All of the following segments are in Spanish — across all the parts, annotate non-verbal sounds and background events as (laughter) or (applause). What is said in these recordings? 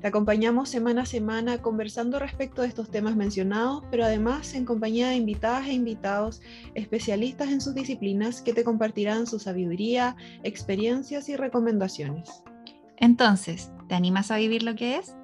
Te acompañamos semana a semana conversando respecto de estos temas mencionados, pero además en compañía de invitadas e invitados especialistas en sus disciplinas que te compartirán su sabiduría, experiencias y recomendaciones. Entonces, ¿te animas a vivir lo que es?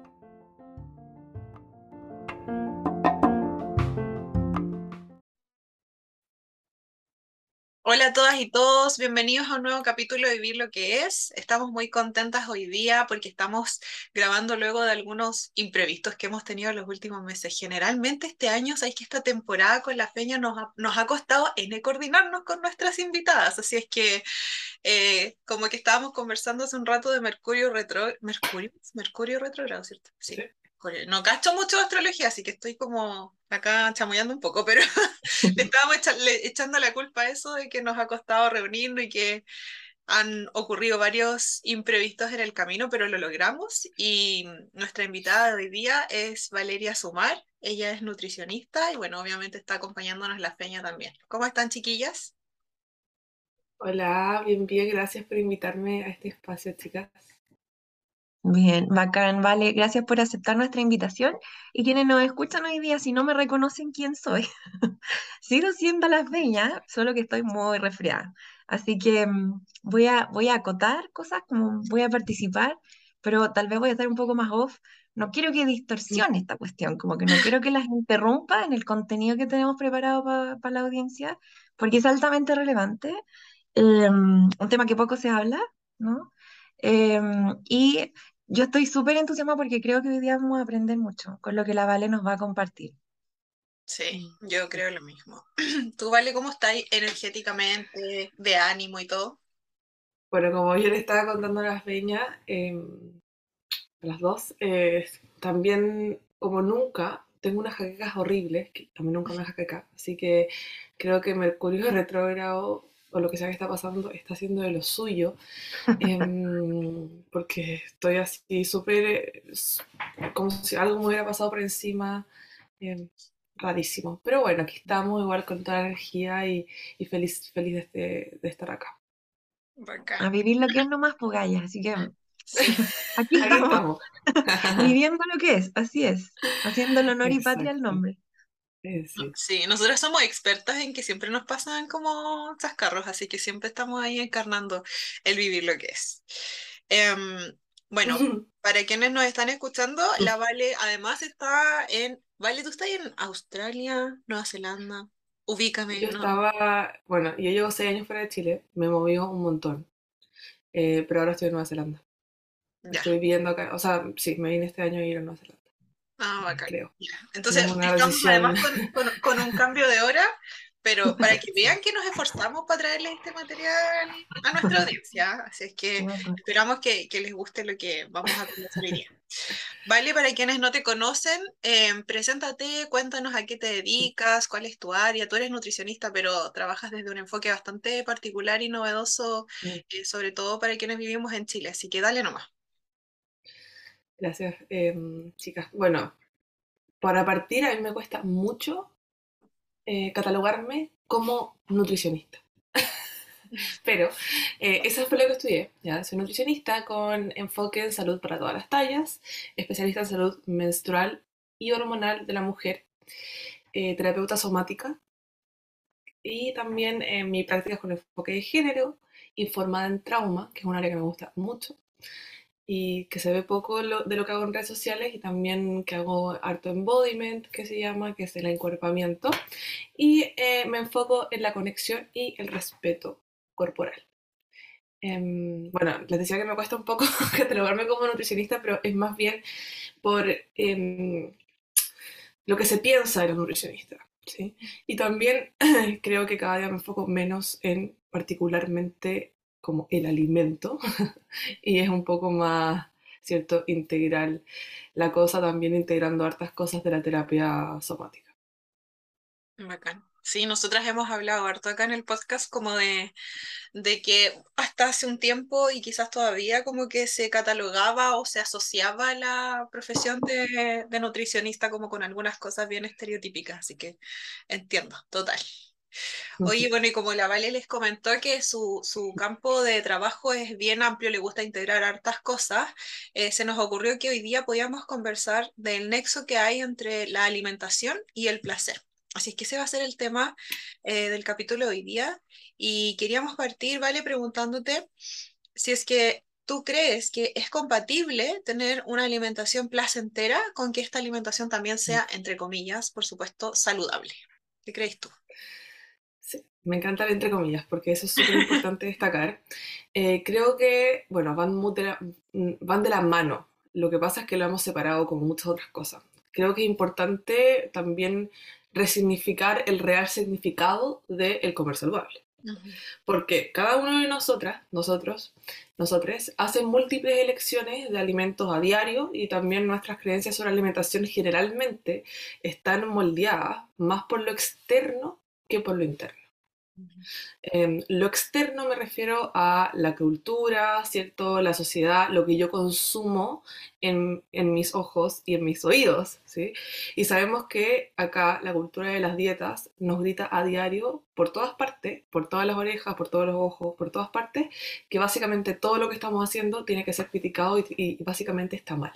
Hola a todas y todos, bienvenidos a un nuevo capítulo de Vivir lo que es. Estamos muy contentas hoy día porque estamos grabando luego de algunos imprevistos que hemos tenido en los últimos meses. Generalmente este año, sabéis que esta temporada con la feña nos ha, costado en coordinarnos con nuestras invitadas, así es que eh, como que estábamos conversando hace un rato de Mercurio retro, Mercurio, Mercurio retrogrado, ¿cierto? sí. No cacho mucho de astrología, así que estoy como acá chamullando un poco, pero (laughs) le (laughs) estábamos echando la culpa a eso de que nos ha costado reunirnos y que han ocurrido varios imprevistos en el camino, pero lo logramos. Y nuestra invitada de hoy día es Valeria Sumar. Ella es nutricionista y, bueno, obviamente está acompañándonos la feña también. ¿Cómo están, chiquillas? Hola, bien, bien. Gracias por invitarme a este espacio, chicas. Bien, bacán, vale. Gracias por aceptar nuestra invitación. Y quienes nos escuchan hoy día, si no me reconocen quién soy, (laughs) sigo siendo las veñas, solo que estoy muy resfriada. Así que mm, voy a, voy a acotar cosas, como voy a participar, pero tal vez voy a estar un poco más off. No quiero que distorsione esta cuestión, como que no quiero que las interrumpa en el contenido que tenemos preparado para la audiencia, porque es altamente relevante. Em, un tema que poco se habla, ¿no? Em, y yo estoy súper entusiasmada porque creo que hoy día vamos a aprender mucho con lo que la Vale nos va a compartir. Sí, yo creo lo mismo. (clears throat) ¿Tú, Vale, cómo estás energéticamente, de ánimo y todo? Bueno, como yo le estaba contando a las veñas, em, a las dos, eh, también como nunca tengo unas jaquecas horribles, que a mí nunca me jaqueca, así que creo que Mercurio (laughs) retrógrado o lo que sea que está pasando, está haciendo de lo suyo, (laughs) em, porque estoy así súper, como si algo me hubiera pasado por encima, em, rarísimo. Pero bueno, aquí estamos igual con toda la energía y, feliz, feliz de, estar acá. A vivir lo que es nomás Pugaya, pues, así que aquí estamos, (laughs) viviendo lo que es, así es, haciendo el honor y patria al nombre. Sí. nosotros somos expertas en que siempre nos pasan como chascarros, así que siempre estamos ahí encarnando el vivir lo que es. Em, bueno, (laughs) para quienes nos están escuchando, la Vale además está en... Vale, ¿tú estás en Australia, Nueva Zelanda? Ubícame. Yo estaba, bueno, yo llevo seis años fuera de Chile, me moví un montón, eh, pero ahora estoy en Nueva Zelanda. Estoy viviendo acá, o sea, sí, me vine este año a ir a Nueva Zelanda. Ah, bacán. Entonces, estamos además con, un cambio de hora, pero (laughs) para que vean que nos esforzamos para traerles este material a nuestra audiencia. Así es que esperamos que, les guste lo que vamos a conocer hoy día. Vale, para quienes no te conocen, em, preséntate, cuéntanos a qué te dedicas, cuál es tu área. Tú eres nutricionista, pero trabajas desde un enfoque bastante particular y novedoso, eh, sobre todo para quienes vivimos en Chile. Así que dale nomás. Gracias, em, chicas. Bueno, para partir, a mí me cuesta mucho eh, catalogarme como nutricionista. (laughs) Pero eh, eso fue lo que estudié. ¿ya? Soy nutricionista con enfoque en salud para todas las tallas, especialista en salud menstrual y hormonal de la mujer, eh, terapeuta somática y también en mi práctica con enfoque de género, informada en trauma, que es un área que me gusta mucho, y que se ve poco de lo que hago en redes sociales y también que hago harto embodiment, que se llama, que es el encuerpamiento, y eh, me enfoco en la conexión y el respeto corporal. Em, bueno, les decía que me cuesta un poco (laughs) catalogarme como nutricionista, pero es más bien por, em, lo que se piensa de los nutricionistas. ¿sí? Y también (clears throat) creo que cada día me enfoco menos en particularmente como el alimento (laughs) y es un poco más, ¿cierto?, integral la cosa, también integrando hartas cosas de la terapia somática. Bacán. Sí, nosotras hemos hablado harto acá en el podcast como de, de que hasta hace un tiempo y quizás todavía como que se catalogaba o se asociaba la profesión de, de nutricionista como con algunas cosas bien estereotípicas, así que entiendo, total. Oye, bueno, y como la Vale les comentó que su, su, campo de trabajo es bien amplio, le gusta integrar hartas cosas, eh, se nos ocurrió que hoy día podíamos conversar del nexo que hay entre la alimentación y el placer. Así es que ese va a ser el tema eh, del capítulo de hoy día. Y queríamos partir, Vale, preguntándote si es que tú crees que es compatible tener una alimentación placentera con que esta alimentación también sea, entre comillas, por supuesto, saludable. ¿Qué crees tú? Me encanta el entre comillas, porque eso es súper importante destacar. Eh, creo que, bueno, van, de la, van de la mano. Lo que pasa es que lo hemos separado con muchas otras cosas. Creo que es importante también resignificar el real significado del comer saludable. Porque cada uno de nosotras, nosotros, nosotros, hacen múltiples elecciones de alimentos a diario y también nuestras creencias sobre alimentación generalmente están moldeadas más por lo externo que por lo interno. Em, lo externo me refiero a la cultura, ¿cierto? La sociedad, lo que yo consumo en, mis ojos y en mis oídos, ¿sí? Y sabemos que acá la cultura de las dietas nos grita a diario por todas partes, por todas las orejas, por todos los ojos, por todas partes, que básicamente todo lo que estamos haciendo tiene que ser criticado y básicamente está mal.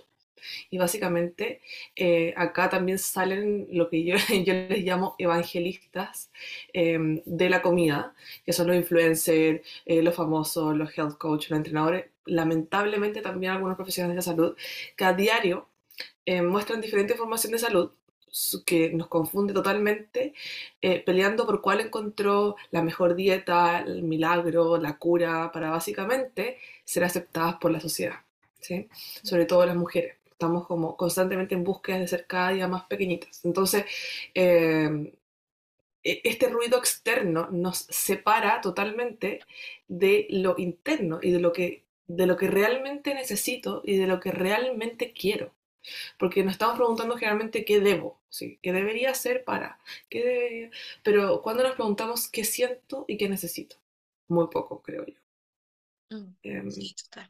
Y básicamente eh, acá también salen lo que yo, (laughs) yo les llamo evangelistas em, de la comida, que son los influencers, eh, los famosos, los health coach, los entrenadores, lamentablemente también algunos profesionales de salud, que a diario eh, muestran diferente información de salud que nos confunde totalmente, peleando por cuál encontró la mejor dieta, el milagro, la cura, para básicamente ser aceptadas por la sociedad, ¿sí? sobre todo las mujeres estamos como constantemente en búsqueda de ser cada día más pequeñitas. Entonces, em, e, este ruido externo nos separa totalmente de lo interno y de lo que, de lo que realmente necesito y de lo que realmente quiero. Porque nos estamos preguntando generalmente qué debo, ¿sí? qué debería ser para, qué debería... pero cuando nos preguntamos qué siento y qué necesito, muy poco, creo yo. Mm, em, sí, total.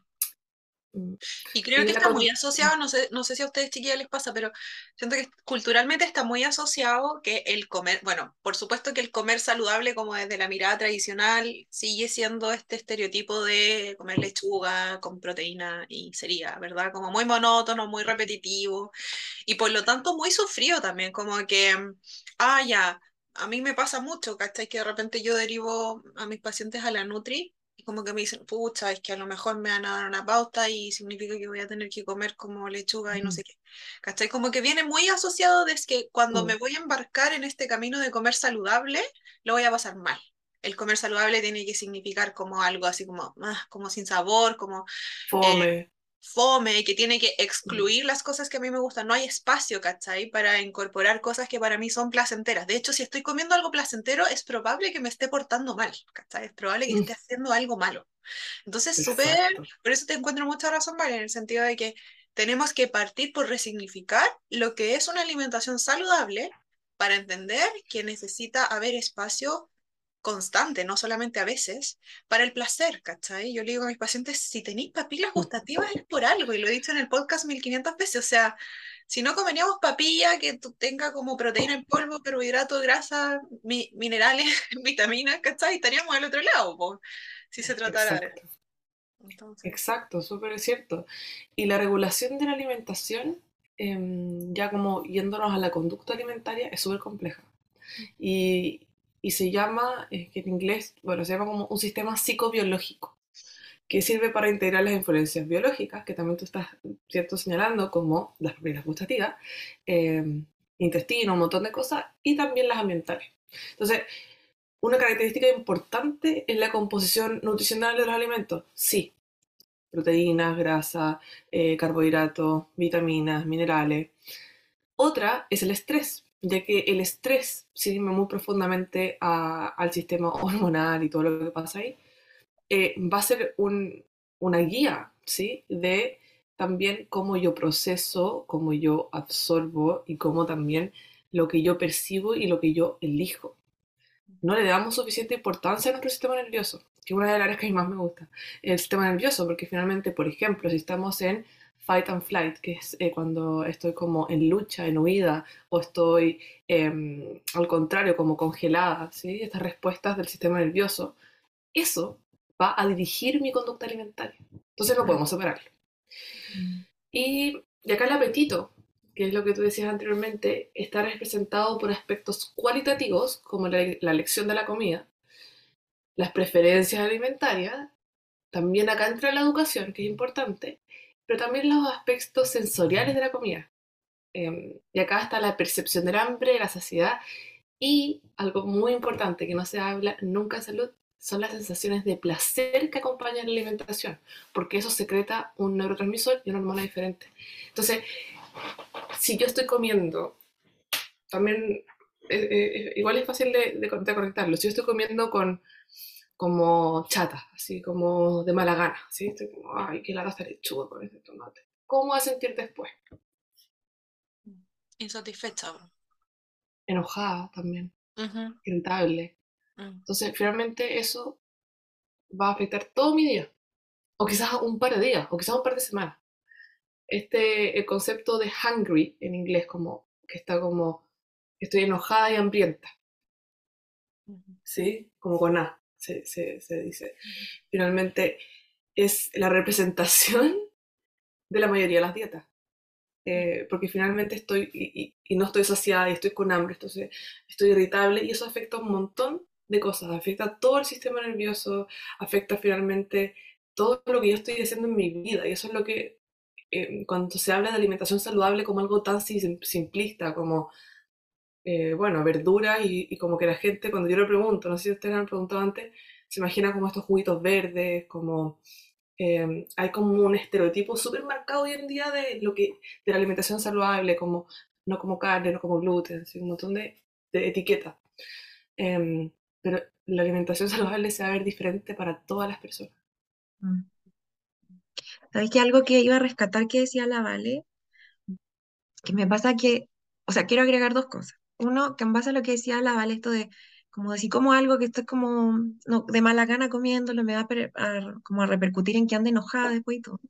Mm. Y creo que está muy asociado, no sé, no sé si a ustedes chiquillas les pasa, pero siento que culturalmente está muy asociado que el comer, bueno, por supuesto que el comer saludable como desde la mirada tradicional sigue siendo este estereotipo de comer lechuga con proteína y sería, ¿verdad? Como muy monótono, muy repetitivo y por lo tanto muy sufrido también, como que, ah, ya, a mí me pasa mucho, ¿cachai? Que de repente yo derivo a mis pacientes a la Nutri como que me dicen, pucha, es que a lo mejor me van a dar una pauta y significa que voy a tener que comer como lechuga y no sé qué. ¿Cachai? Como que viene muy asociado desde que cuando me voy a embarcar en este camino de comer saludable, lo voy a pasar mal. El comer saludable tiene que significar como algo así como, ah, como sin sabor, como... Fome fome, que tiene que excluir las cosas que a mí me gustan. No hay espacio, ¿cachai? Para incorporar cosas que para mí son placenteras. De hecho, si estoy comiendo algo placentero, es probable que me esté portando mal, ¿cachai? Es probable que esté haciendo algo malo. Entonces, súper, por eso te encuentro mucha razón, Vale, en el sentido de que tenemos que partir por resignificar lo que es una alimentación saludable para entender que necesita haber espacio constante, no solamente a veces, para el placer, ¿cachai? Yo le digo a mis pacientes, si tenéis papilas gustativas es por algo, y lo he dicho en el podcast 1500 veces, o sea, si no comeríamos papilla que tenga como proteína en polvo, carbohidratos, grasa, minerales, (laughs) vitaminas, ¿cachai? Estaríamos al otro lado, si se tratara Exacto. Exacto, súper cierto. Y la regulación de la alimentación, em, ya como yéndonos a la conducta alimentaria, es súper compleja. Y, y se llama, en inglés, bueno, se llama como un sistema psicobiológico, que sirve para integrar las influencias biológicas, que también tú estás, ¿cierto?, señalando como las propiedades gustativas, eh, intestino, un montón de cosas, y también las ambientales. Entonces, una característica importante es la composición nutricional de los alimentos. Sí, proteínas, grasa, eh, carbohidratos, vitaminas, minerales. Otra es el estrés, ya que el estrés sirve muy profundamente al sistema (laughs) hormonal y todo lo que pasa ahí. eh, va a ser un- una guía, ¿sí? De también cómo yo proceso, cómo yo absorbo y cómo también lo que yo percibo y lo que yo elijo. No le damos suficiente importancia a nuestro sistema nervioso, que es una de las áreas que a mí más me gusta. El sistema nervioso, porque finalmente, por ejemplo, si estamos en fight and flight, que es eh, cuando estoy como en lucha, en huida, o estoy em, al contrario, como congelada, ¿sí? Estas respuestas del sistema nervioso, eso va a dirigir mi conducta alimentaria. Entonces no podemos separarlo. Y, y acá el apetito, que es lo que tú decías anteriormente, está representado por aspectos cualitativos, como la, la elección de la comida, las preferencias alimentarias, también acá entra la educación, que es importante, pero también los aspectos sensoriales de la comida. Em, y acá está la percepción del hambre, la saciedad, y algo muy importante que no se habla nunca en salud, son las sensaciones de placer que acompañan la alimentación, porque eso secreta un neurotransmisor y una hormona diferente. Entonces, si yo estoy comiendo, también eh, eh, igual es fácil de, de, de conectarlo. Si yo estoy comiendo con como chata, así como de mala gana, ¿sí? Estoy como, ay, qué lata esta lechuga con este tomate. ¿Cómo vas a sentir después? Insatisfecha. Enojada también, Ujú, irritable. mm. Entonces, finalmente eso va a afectar todo mi día. O quizás un par de días, o quizás un par de semanas. Este, el concepto de hungry en inglés, como que está como, estoy enojada y hambrienta. ¿sí? Como con A, se, se, se dice. Finalmente, es la representación de la mayoría de las dietas. Eh, porque finalmente estoy y, no estoy saciada y estoy con hambre, entonces estoy irritable y eso afecta un montón de cosas, afecta todo el sistema nervioso, afecta finalmente todo lo que yo estoy haciendo en mi vida y eso es lo que eh, cuando se habla de alimentación saludable como algo tan sim- simplista como, eh, bueno, verdura y, como que la gente cuando yo le pregunto, no sé si ustedes han preguntado antes, se imagina como estos juguitos verdes, como eh, hay como un estereotipo súper marcado hoy en día de lo que de la alimentación saludable, como no como carne, no como gluten, un montón de, etiquetas. Em, pero la alimentación (laughs) saludable se va a ver diferente para todas las personas. Mm. ¿Sabes que algo que iba a rescatar que decía la Vale? Que me pasa que, o sea, quiero agregar dos cosas. Uno, que en base a lo que decía la Vale, esto de como decir como algo que estoy como no, de mala gana comiéndolo, me va a- como a repercutir en que ande enojada después y todo.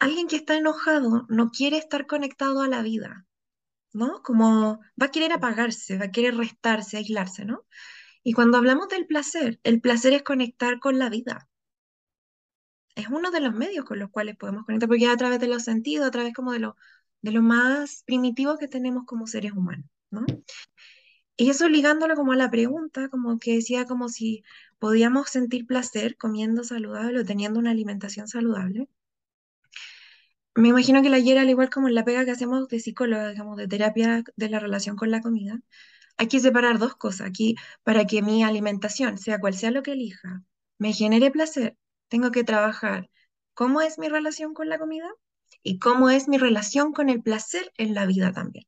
Alguien que está enojado no quiere estar conectado a la vida, ¿no? Como va a querer apagarse, va a querer restarse, aislarse, ¿no? Y cuando hablamos del placer, el placer es conectar con la vida. Es uno de los medios con los cuales podemos conectar, porque es a través de los sentidos, a través como de lo, de lo más primitivo que tenemos como seres humanos, Y eso ligándolo como a la pregunta, como que decía como si podíamos sentir placer comiendo saludable o teniendo una alimentación saludable. Me imagino que la ayer, al igual como en la pega que hacemos de psicóloga, digamos, de terapia de la relación con la comida, hay que separar dos cosas. Aquí, para que mi alimentación, sea cual sea lo que elija, me genere placer, tengo que trabajar cómo es mi relación con la comida y cómo es mi relación con el placer en la vida también.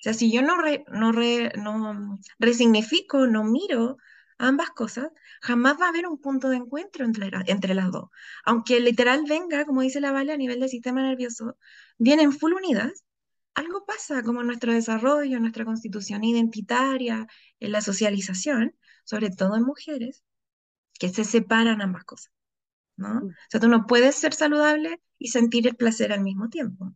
O sea, si yo no, re- no, re- no resignifico, no miro ambas cosas, jamás va a haber un punto de encuentro entre, la- entre las dos. Aunque literal venga, como dice la Vale, a nivel del sistema nervioso, vienen full unidas, algo pasa como en nuestro desarrollo, en nuestra constitución identitaria, en la socialización, sobre todo en mujeres, que se separan ambas cosas, ¿no? O sea, tú no puedes ser saludable y sentir el placer al mismo tiempo.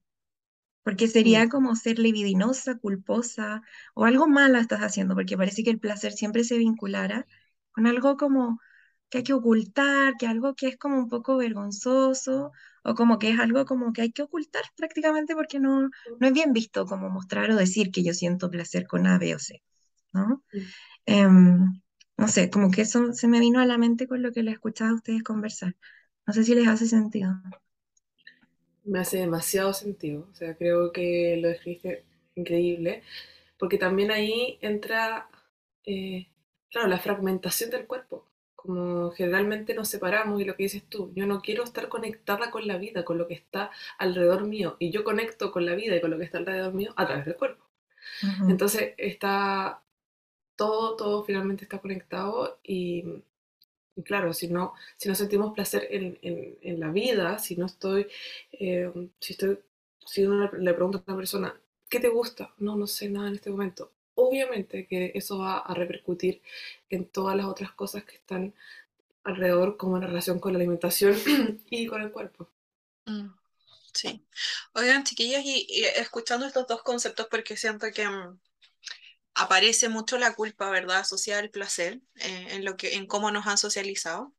Porque sería como ser libidinosa, culposa o algo malo estás haciendo, porque parece que el placer siempre se vinculara con algo como que hay que ocultar, que algo que es como un poco vergonzoso o como que es algo como que hay que ocultar prácticamente porque no, no es bien visto como mostrar o decir que yo siento placer con A, B o C, ¿no? Em, no sé, como que eso se me vino a la mente con lo que les escuchaba a ustedes conversar. No sé si les hace sentido. Me hace demasiado sentido. O sea, creo que lo describiste increíble. Porque también ahí entra, eh, claro, la fragmentación del cuerpo. como generalmente nos separamos y lo que dices tú, yo no quiero estar conectada con la vida, con lo que está alrededor mío, y yo conecto con la vida y con lo que está alrededor mío a través del cuerpo. Ujú. Entonces está todo, todo finalmente está conectado y, y claro, si no, si no sentimos placer en, en- en la vida, si no estoy, eh, si estoy, si uno le, pregunta a una persona, ¿qué te gusta? No, no sé nada en este momento. Obviamente que eso va a repercutir en todas las otras cosas que están alrededor, como en relación con la alimentación (clears throat) y con el cuerpo. Mm, Sí. Oigan, chiquillas, y, y escuchando estos dos conceptos, porque siento que mm, aparece mucho la culpa, ¿verdad? Asociada al placer, eh, en lo que, en cómo nos han socializado.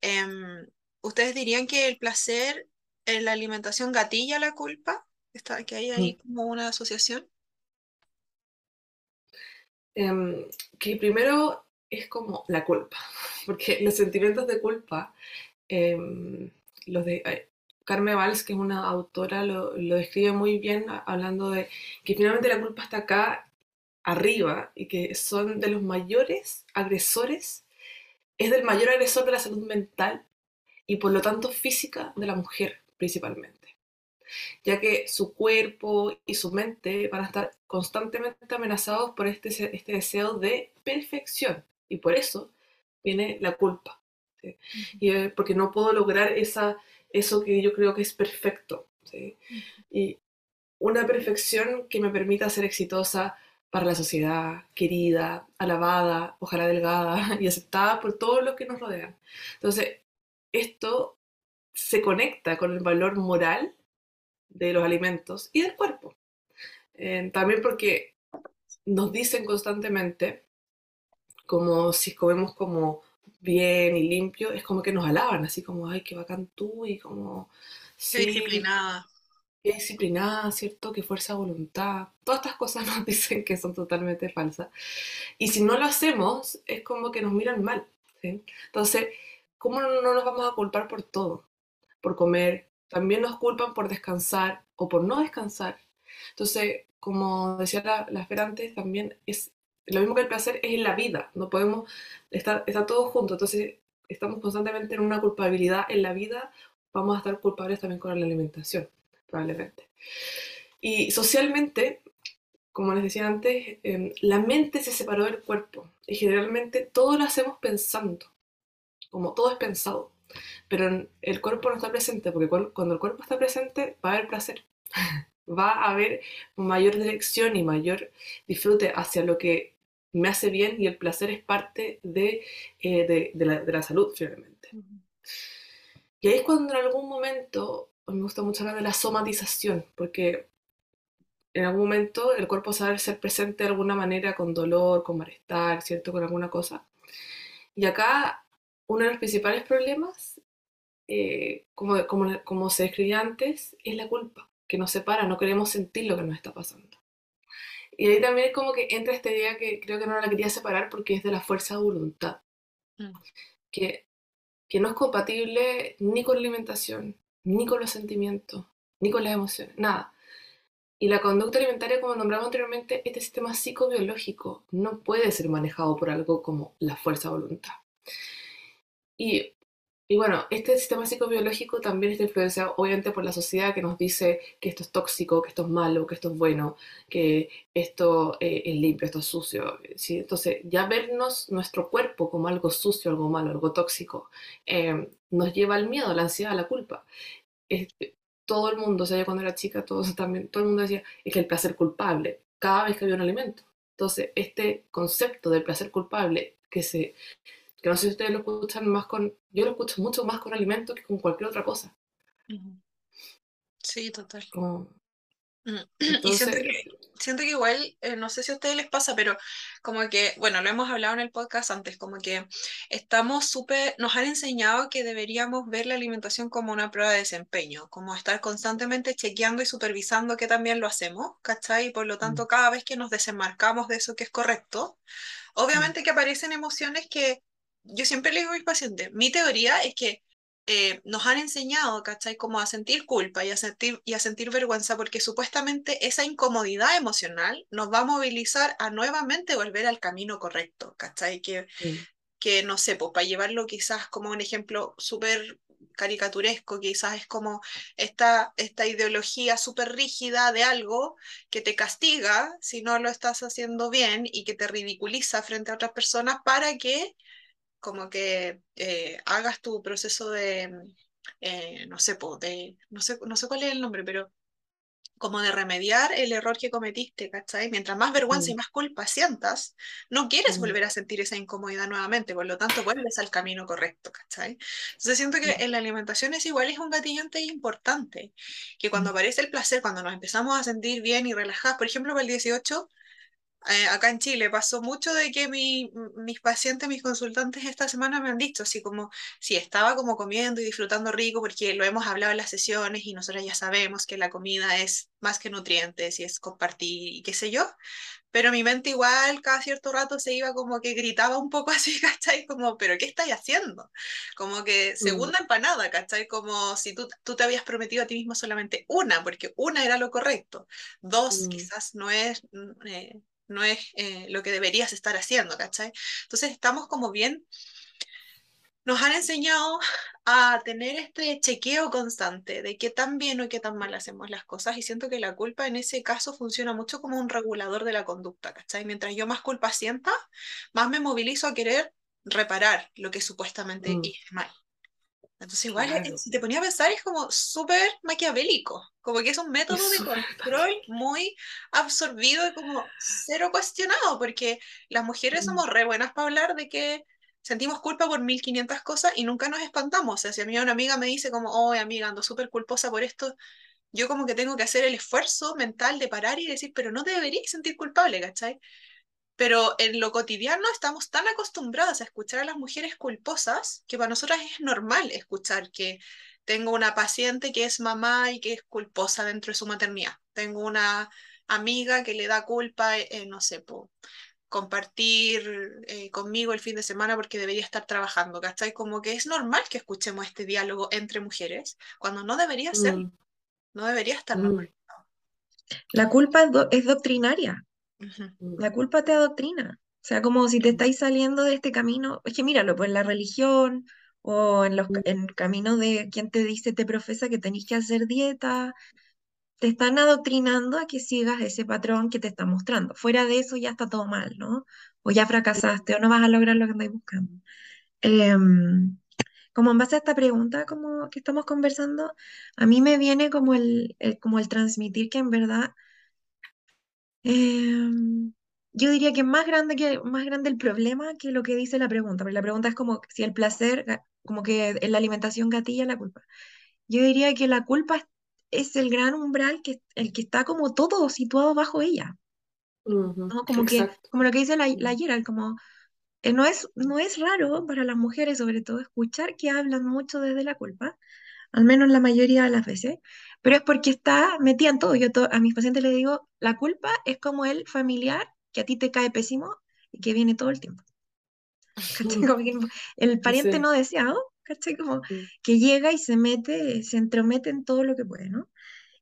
Em, ¿ustedes dirían que el placer en la alimentación gatilla la culpa? Está, que hay ahí como una asociación. Em, que primero es como la culpa, (laughs) porque los sentimientos de culpa, em, los de eh, Carmen Valls, que es una autora, lo, lo describe muy bien hablando de que finalmente la culpa está acá arriba y que son de los mayores agresores, es del mayor agresor de la salud mental y por lo tanto física de la mujer principalmente ya que su cuerpo y su mente van a estar constantemente amenazados por este, este deseo de perfección. Y por eso viene la culpa. ¿sí? Y eh, porque no puedo lograr esa, eso que yo creo que es perfecto. ¿sí? Y una perfección que me permita ser exitosa para la sociedad, querida, alabada, ojalá delgada (laughs) y aceptada por todos los que nos rodean. Entonces, esto se conecta con el valor moral de los alimentos y del cuerpo. Eh, también porque nos dicen constantemente, como si comemos como bien y limpio, es como que nos alaban, así como, ay, qué bacán tú, y como, sí, disciplinada. Qué disciplinada, ¿cierto? Qué fuerza voluntad. Todas estas cosas (laughs) nos dicen que son totalmente falsas. Y si no lo hacemos, es como que nos miran mal, ¿sí? Entonces, ¿cómo no nos vamos a culpar por todo? Por comer, también nos culpan por descansar o por no descansar. Entonces, como decía la, la Fer antes, también es lo mismo que el placer es en la vida, no podemos estar, está todo junto, entonces estamos constantemente en una culpabilidad en la vida, vamos a estar culpables también con la alimentación, probablemente. Y socialmente, como les decía antes, em, la mente se separó del cuerpo y generalmente todo lo hacemos pensando, como todo es pensado, pero el cuerpo no está presente, porque cuando el cuerpo está presente va a haber placer, (laughs) va a haber mayor dirección y mayor disfrute hacia lo que me hace bien y el placer es parte de, eh, de, de la, de la salud finalmente. Y ahí es cuando en algún momento, me gusta mucho hablar de la somatización, porque en algún momento el cuerpo sabe ser presente de alguna manera con dolor, con malestar, ¿cierto? Con alguna cosa. Y acá uno de los principales problemas, eh, como, como, como se describía antes, es la culpa, que nos separa, no queremos sentir lo que nos está pasando. Y ahí también es como que entra esta idea que creo que no la quería separar porque es de la fuerza de voluntad, Mm. que, que no es compatible ni con alimentación, ni con los sentimientos, ni con las emociones, nada. Y la conducta alimentaria, como nombramos anteriormente, este sistema psicobiológico no puede ser manejado por algo como la fuerza voluntad. Y, y bueno, este sistema psicobiológico también está influenciado obviamente por la sociedad que nos dice que esto es tóxico, que esto es malo, que esto es bueno, que esto eh, es limpio, esto es sucio. ¿sí? Entonces, ya vernos nuestro cuerpo como algo sucio, algo malo, algo tóxico, eh, nos lleva al miedo, a la ansiedad, a la culpa. Este, todo el mundo, o sea, yo cuando era chica, todos también, todo el mundo decía, es que el placer culpable, cada vez que había un alimento. Entonces, este concepto del placer culpable, que se, que no sé si ustedes lo escuchan más con, yo lo escucho mucho más con alimentos que con cualquier otra cosa. Sí, total. Como, Mm. (clears throat) Y siento que, siento que igual, eh, no sé si a ustedes les pasa, pero como que, bueno, lo hemos hablado en el podcast antes, como que estamos súper, nos han enseñado que deberíamos ver la alimentación como una prueba de desempeño, como estar constantemente chequeando y supervisando que también lo hacemos, ¿cachai? Y por lo tanto, cada vez que nos desenmarcamos de eso que es correcto, obviamente que aparecen emociones que yo siempre le digo a mis pacientes, mi teoría es que eh, nos han enseñado, ¿cachai? Como a sentir culpa y a sentir, y a sentir vergüenza, porque supuestamente esa incomodidad emocional nos va a movilizar a nuevamente volver al camino correcto, ¿cachai? Que, mm, que no sé, pues para llevarlo quizás como un ejemplo súper caricaturesco, quizás es como esta, esta ideología súper rígida de algo que te castiga si no lo estás haciendo bien y que te ridiculiza frente a otras personas para que como que eh, hagas tu proceso de, eh, no sé, de, no sé, no sé cuál es el nombre, pero como de remediar el error que cometiste, ¿cachai? Mientras más vergüenza y más culpa sientas, no quieres volver a sentir esa incomodidad nuevamente, por lo tanto vuelves al camino correcto, ¿cachai? Entonces siento que en la alimentación es igual, es un gatillante importante, que cuando aparece el placer, cuando nos empezamos a sentir bien y relajados, por ejemplo, para el 18, eh, acá en Chile pasó mucho de que mi, mis pacientes, mis consultantes esta semana me han dicho así como si estaba como comiendo y disfrutando rico porque lo hemos hablado en las sesiones y nosotros ya sabemos que la comida es más que nutrientes y es compartir y qué sé yo, pero mi mente igual cada cierto rato se iba como que gritaba un poco (laughs) así, ¿cachai? Como, pero ¿qué estáis haciendo? Como que segunda mm. empanada, ¿cachai? Como si tú, tú te habías prometido a ti mismo solamente una, porque una era lo correcto, dos mm. quizás no es... Mm, eh, no es eh, lo que deberías estar haciendo, ¿cachai? Entonces estamos como bien, nos han enseñado a tener este chequeo constante de qué tan bien o qué tan mal hacemos las cosas y siento que la culpa en ese caso funciona mucho como un regulador de la conducta, ¿cachai? Mientras yo más culpa sienta, más me movilizo a querer reparar lo que supuestamente mm. hice mal. Entonces igual, si te ponía a pensar, es como súper maquiavélico, como que es un método de control muy absorbido y como cero cuestionado, porque las mujeres somos re buenas para hablar de que sentimos culpa por 1500 cosas y nunca nos espantamos. O sea, si a mí una amiga me dice como, oh, amiga, ando súper culposa por esto, yo como que tengo que hacer el esfuerzo mental de parar y decir, pero no te deberías sentir culpable, ¿cachai? Pero en lo cotidiano estamos tan acostumbrados a escuchar a las mujeres culposas que para nosotras es normal escuchar que tengo una paciente que es mamá y que es culposa dentro de su maternidad. Tengo una amiga que le da culpa, eh, no sé, por compartir eh, conmigo el fin de semana porque debería estar trabajando, ¿cachai? Como que es normal que escuchemos este diálogo entre mujeres, cuando no debería ser, mm. no debería estar mm. La culpa es doctrinaria. La culpa te adoctrina. O sea, como si te estáis saliendo de este camino. Es que míralo, pues en la religión o en los en caminos de quien te dice, te profesa que tenéis que hacer dieta. Te están adoctrinando a que sigas ese patrón que te están mostrando. Fuera de eso ya está todo mal, ¿no? O ya fracasaste o no vas a lograr lo que andáis buscando. Em, como en base a esta pregunta como que estamos conversando, a mí me viene como el, el como el transmitir que en verdad Em, yo diría que más grande, que, más grande el problema que lo que dice la pregunta, porque la pregunta es como si el placer, como que la alimentación gatilla la culpa. Yo diría que la culpa es, el gran umbral, que, el que está como todo situado bajo ella. Como, que, como lo que dice la, la Gerald, como eh, no, es, no es raro para las mujeres, sobre todo, escuchar que hablan mucho desde la culpa, al menos la mayoría de las veces, pero es porque está metida en todo. Yo a mis pacientes les digo, la culpa es como el familiar que a ti te cae pésimo y que viene todo el tiempo. (laughs) el pariente no deseado, ¿cachai? Como que llega y se mete, se entromete en todo lo que puede, ¿no?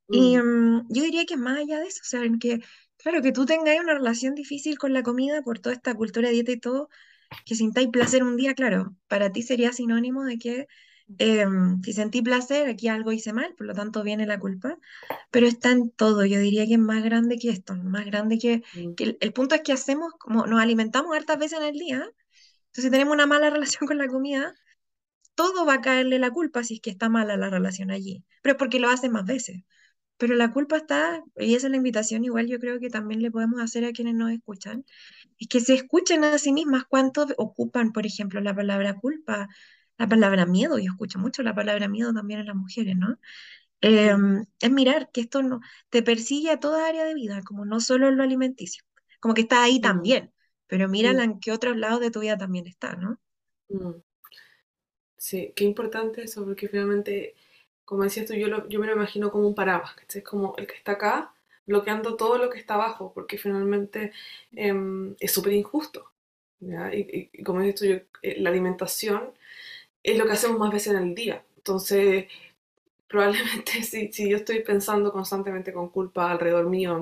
Y mm. Mm, yo diría que más allá de eso, o sea, que, claro, que tú tengas una relación difícil con la comida por toda esta cultura de dieta y todo, que sintáis placer un día, claro, para ti sería sinónimo de que Em, si sentí placer, aquí algo hice mal, por lo tanto viene la culpa, pero está en todo, yo diría que es más grande que esto, más grande que, mm. el, punto es que hacemos, como nos alimentamos hartas veces en el día, entonces si tenemos una mala (laughs) relación con la comida, todo va a caerle la culpa si es que está mala la relación allí, pero es porque lo hacen más veces. Pero la culpa está, y esa es la invitación, igual yo creo que también le podemos hacer a quienes nos escuchan, es que se escuchen a sí mismas cuánto ocupan, por ejemplo, la palabra culpa, la palabra miedo, yo escucho mucho la palabra miedo también en las mujeres, ¿no? Em, es mirar que esto no te persigue a toda área de vida, como no solo en lo alimenticio, como que está ahí también, pero mírala en qué otros lados de tu vida también está, ¿no? Mm. Sí, qué importante eso, porque finalmente, como decías tú, yo, yo me lo imagino como un paraguas, es como el que está acá bloqueando todo lo que está abajo, porque finalmente em, es súper injusto. Y, como dices tú, yo, eh, la alimentación es lo que hacemos más veces en el día. Entonces, probablemente (laughs) si, si yo estoy pensando constantemente con culpa alrededor mío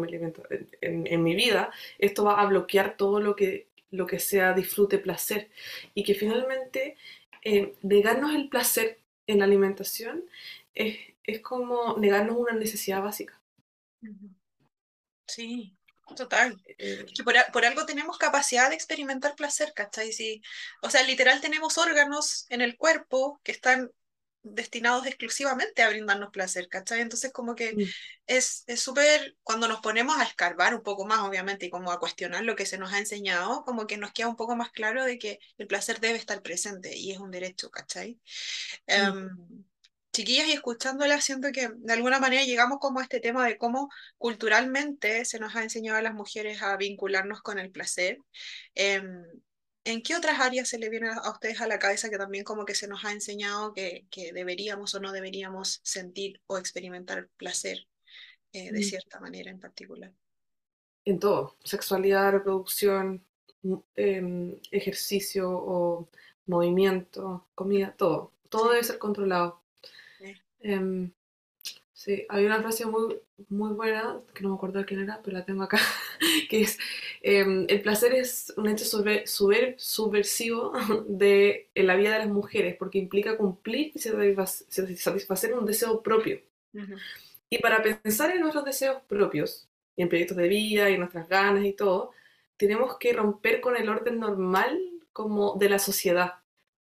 en, en, mi vida, esto va a bloquear todo lo que lo que sea disfrute, placer, y que finalmente eh, negarnos el placer en la alimentación es, es como negarnos una necesidad básica. Sí, total. Eh, Que por, por algo tenemos capacidad de experimentar placer, ¿cachai? Sí. O sea, literal tenemos órganos en el cuerpo que están destinados exclusivamente a brindarnos placer, ¿cachai? Entonces como que Mm. es es súper, cuando nos ponemos a escarbar un poco más, obviamente, y como a cuestionar lo que se nos ha enseñado, como que nos queda un poco más claro de que el placer debe estar presente y es un derecho, ¿cachai? Em, chiquillas, y escuchándolas, siento que de alguna manera llegamos como a este tema de cómo culturalmente se nos ha enseñado a las mujeres a vincularnos con el placer. Em, ¿en qué otras áreas se le viene a ustedes a la cabeza que también como que se nos ha enseñado que, que deberíamos o no deberíamos sentir o experimentar placer eh, de Mm. cierta manera en particular? en todo, sexualidad, reproducción, m- em, ejercicio o movimiento, comida, todo. Todo Sí. debe ser controlado. Em, sí, hay una frase muy, muy buena, que no me acuerdo de quién era, pero la tengo acá, (laughs) que es, em, el placer es un hecho sobre, suber- subversivo (laughs) de en la vida de las mujeres, porque implica cumplir y satisfaz- satisfacer un deseo propio. Ujú. Y para pensar en nuestros deseos propios, y en proyectos de vida, y en nuestras ganas y todo, tenemos que romper con el orden normal como de la sociedad,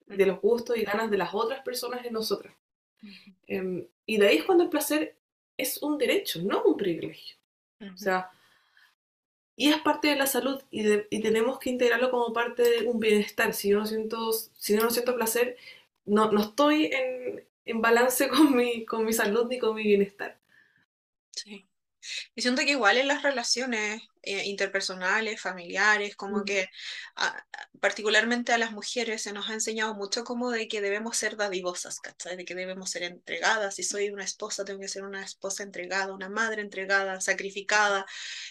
de los gustos y ganas de las otras personas en nosotras. (laughs) Em, y de ahí es cuando el placer es un derecho, no un privilegio. O sea, y es parte de la salud y, de- y tenemos que integrarlo como parte de un bienestar. Si yo no siento, si yo no siento placer, no, no estoy en, en balance (laughs) con mi, con mi salud ni con mi bienestar. Sí. Y siento que igual en las relaciones eh, interpersonales, familiares, como Mm. que a- particularmente a las mujeres se nos ha enseñado mucho como de que debemos ser dadivosas, ¿cachai? De que debemos ser entregadas. Si soy una esposa, tengo que ser una esposa entregada, una madre entregada, sacrificada.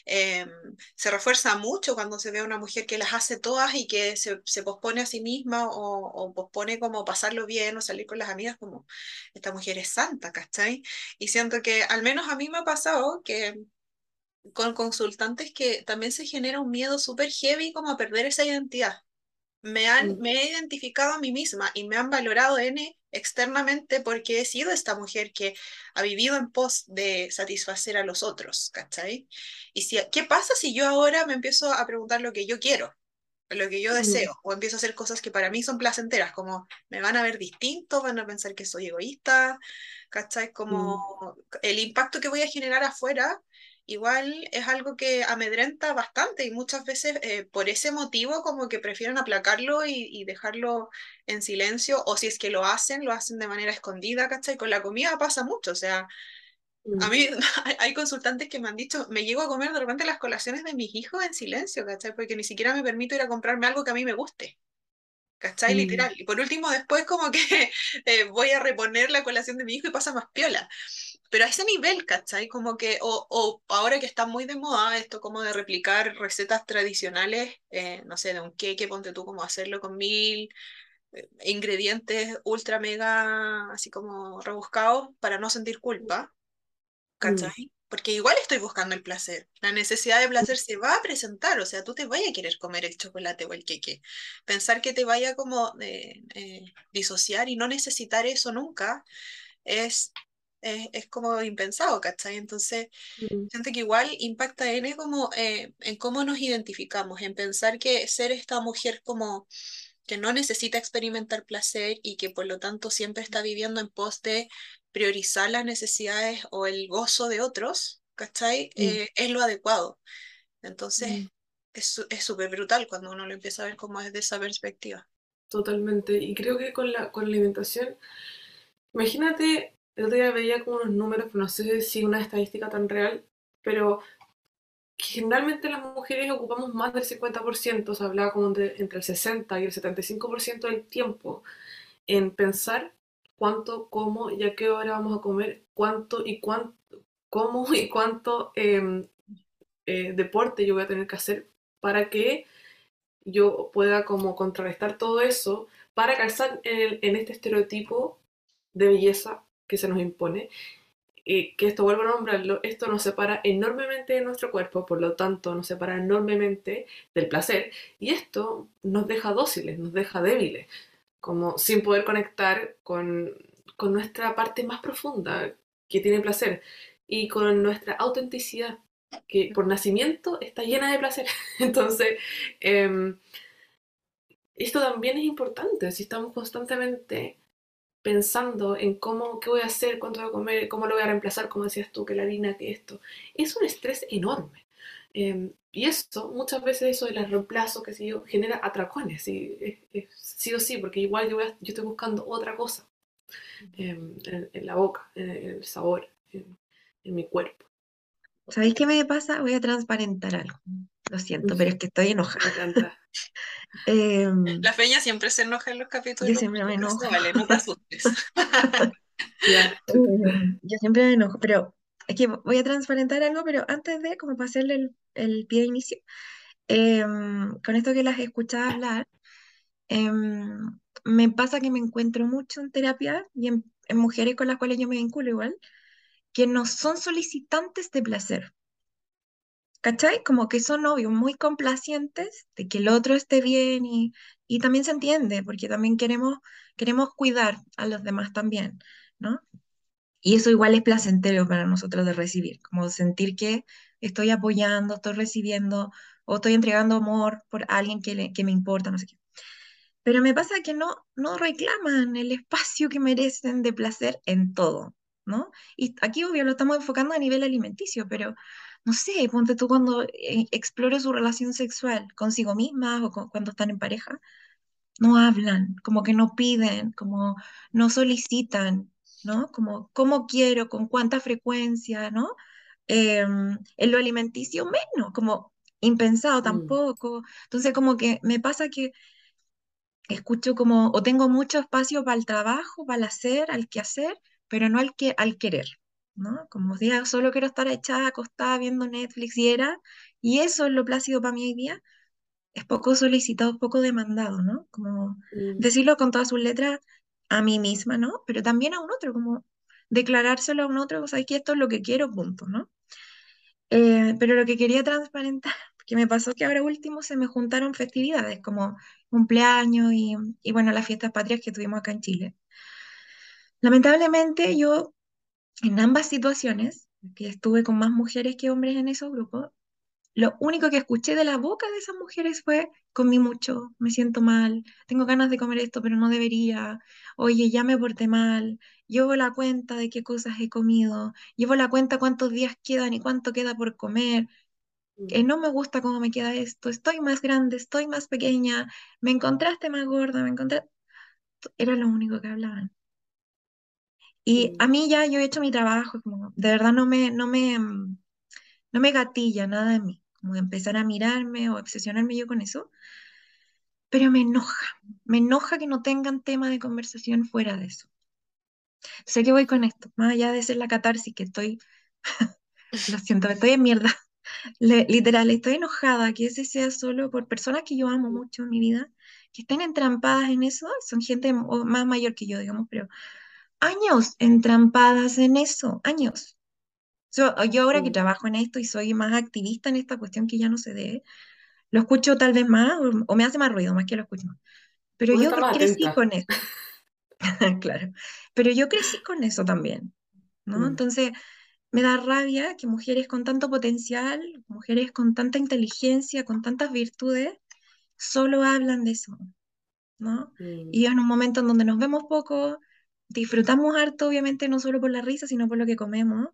Em, se refuerza mucho cuando se ve a una mujer que las hace todas y que se, se pospone a sí misma o, o pospone como pasarlo bien o salir con las amigas, como esta mujer es santa, ¿cachai? Y siento que al menos a mí me ha pasado que con consultantes que también se genera un miedo súper heavy como a perder esa identidad. Me han, Mm. me he identificado a mí misma y me han valorado N externamente porque he sido esta mujer que ha vivido en pos de satisfacer a los otros, ¿cachai? Y si, ¿qué pasa si yo ahora me empiezo a preguntar lo que yo quiero? lo que yo Mm. deseo, o empiezo a hacer cosas que para mí son placenteras, como me van a ver distinto, van a pensar que soy egoísta, ¿cachai? Como el impacto que voy a generar afuera, igual es algo que amedrenta bastante y muchas veces eh, por ese motivo como que prefieren aplacarlo y, y dejarlo en silencio, o si es que lo hacen, lo hacen de manera escondida, ¿cachai? Con la comida pasa mucho, o sea, a Mm. mí (laughs) hay- hay consultantes que me han dicho, me llego a comer de repente las colaciones de mis hijos en silencio, ¿cachai? Porque ni siquiera me permito ir a comprarme algo que a mí me guste, ¿cachai? Mm. Literal. Y por último, después como que (laughs) eh, voy a reponer la colación de mi hijo y pasa más piola. Pero a ese nivel, ¿cachai? Como que, o, o ahora que está muy de moda esto como de replicar recetas tradicionales, eh, no sé, de un queque, ponte tú como hacerlo con mil eh, ingredientes ultra mega así como rebuscados para no sentir culpa. ¿cachai? Porque igual estoy buscando el placer. La necesidad de placer se va a presentar, o sea, tú te vayas a querer comer el chocolate o el queque. Pensar que te vaya como eh, eh, disociar y no necesitar eso nunca es, es, es como impensado, ¿cachai? Entonces, Mm. siento que igual impacta en, como, eh, en cómo nos identificamos, en pensar que ser esta mujer como que no necesita experimentar placer y que por lo tanto siempre está viviendo en pos de priorizar las necesidades o el gozo de otros, ¿cachai? Mm. Eh, es lo adecuado. Entonces, Mm. es súper brutal cuando uno lo empieza a ver como desde esa perspectiva. Totalmente. Y creo que con la, con la alimentación, imagínate, el otro día veía como unos números, no sé si una estadística tan real, pero generalmente las mujeres ocupamos más del 50%, se hablaba como de- entre el 60 y el 75% del tiempo en pensar cuánto, cómo y a qué hora vamos a comer, cuánto y cuánto, cómo y cuánto em, eh, deporte yo voy a tener que hacer para que yo pueda como contrarrestar todo eso para calzar en, el- en este estereotipo de belleza que se nos impone y que esto vuelvo a nombrarlo, esto nos separa enormemente de nuestro cuerpo, por lo tanto nos separa enormemente del placer y esto nos deja dóciles, nos deja débiles, como sin poder conectar con, con nuestra parte más profunda que tiene placer y con nuestra autenticidad, que por nacimiento está llena de placer. (laughs) Entonces, em, esto también es importante, si estamos constantemente pensando en cómo, qué voy a hacer, cuánto voy a comer, cómo lo voy a reemplazar, como decías tú, que la harina, que esto. Es un estrés enorme. Em, y eso, muchas veces eso del reemplazo, que si yo, genera atracones, sí, sí o sí, porque igual yo, yo estoy buscando otra cosa em, en, la boca, en, el sabor, en, mi cuerpo. ¿Sabéis qué me pasa? Voy a transparentar algo. Lo siento, pero es que estoy enojada. (laughs) Em, la feña siempre se enoja en los capítulos. Yo siempre me enojo. vale, no te asustes. (laughs) Em, yo siempre me enojo, pero es que voy a transparentar algo, pero antes de, como para hacerle el, el pie de inicio, em, con esto que las escuchaba hablar, me pasa que me encuentro mucho en terapia y en, en mujeres con las cuales yo me vinculo igual, que no son solicitantes de placer. ¿Cachai? Como que son novios muy complacientes de que el otro esté bien y, y también se entiende, porque también queremos, queremos cuidar a los demás también, ¿no? Y eso igual es placentero para nosotros de recibir, como sentir que estoy apoyando, estoy recibiendo o estoy entregando amor por alguien que, que me importa, no sé qué. Pero me pasa que no, no reclaman el espacio que merecen de placer en todo, ¿no? Y aquí, obvio, lo estamos enfocando a nivel alimenticio, pero no sé, ponte tú cuando eh, explora su relación sexual consigo misma o cuando están en pareja, no hablan, como que no piden, como no solicitan, ¿no? Como cómo quiero, con cuánta frecuencia, ¿no? Em, en lo alimenticio menos, como impensado tampoco. Entonces como que me pasa que escucho como, o tengo mucho espacio para el trabajo, para el hacer, al quehacer, pero no al, que, al querer. ¿No? Como día solo quiero estar echada, acostada, viendo Netflix y era, y eso es lo plácido para mí hoy día, es poco solicitado, poco demandado, ¿no? Como mm. decirlo con todas sus letras a mí misma, ¿no? Pero también a un otro, como declarárselo a un otro, o sea, que esto es lo que quiero, punto, ¿no? Eh, pero lo que quería transparentar, (laughs) que me pasó que ahora último se me juntaron festividades, como cumpleaños y, y bueno, las fiestas patrias que tuvimos acá en Chile. Lamentablemente yo en ambas situaciones, que estuve con más mujeres que hombres en esos grupos, lo único que escuché de la boca de esas mujeres fue, comí mucho, me siento mal, tengo ganas de comer esto, pero no debería, oye, ya me porté mal, llevo la cuenta de qué cosas he comido, llevo la cuenta cuántos días quedan y cuánto queda por comer, mm. no me gusta cómo me queda esto, estoy más grande, estoy más pequeña, me encontraste más gorda, me encontré... Era lo único que hablaban. Y a mí ya yo he hecho mi trabajo, como de verdad no me, no me, mm, no me gatilla nada de mí, como empezar a mirarme o obsesionarme yo con eso, pero me enoja, me enoja que no tengan tema de conversación fuera de eso. Sé que voy con esto, más allá de ser la catarsis que estoy, (laughs) lo siento, estoy en mierda, (laughs) literal, estoy enojada que ese sea solo por personas que yo amo mucho en mi vida, que estén entrampadas en eso, son gente más mayor que yo, digamos, pero años entrampadas en eso, años. yo ahora que trabajo en esto y soy más activista en esta cuestión que ya no se dé, lo escucho tal vez más o, me hace más ruido, más que lo escucho. Pero yo crecí con eso. (laughs) (laughs) claro. Pero yo crecí con eso también, ¿no? Mm. Entonces, me da rabia que mujeres con tanto potencial, mujeres con tanta inteligencia, con tantas virtudes, solo hablan de eso, ¿no? Mm. Y en un momento en donde nos vemos poco, disfrutamos harto, obviamente, no solo por la risa, sino por lo que comemos,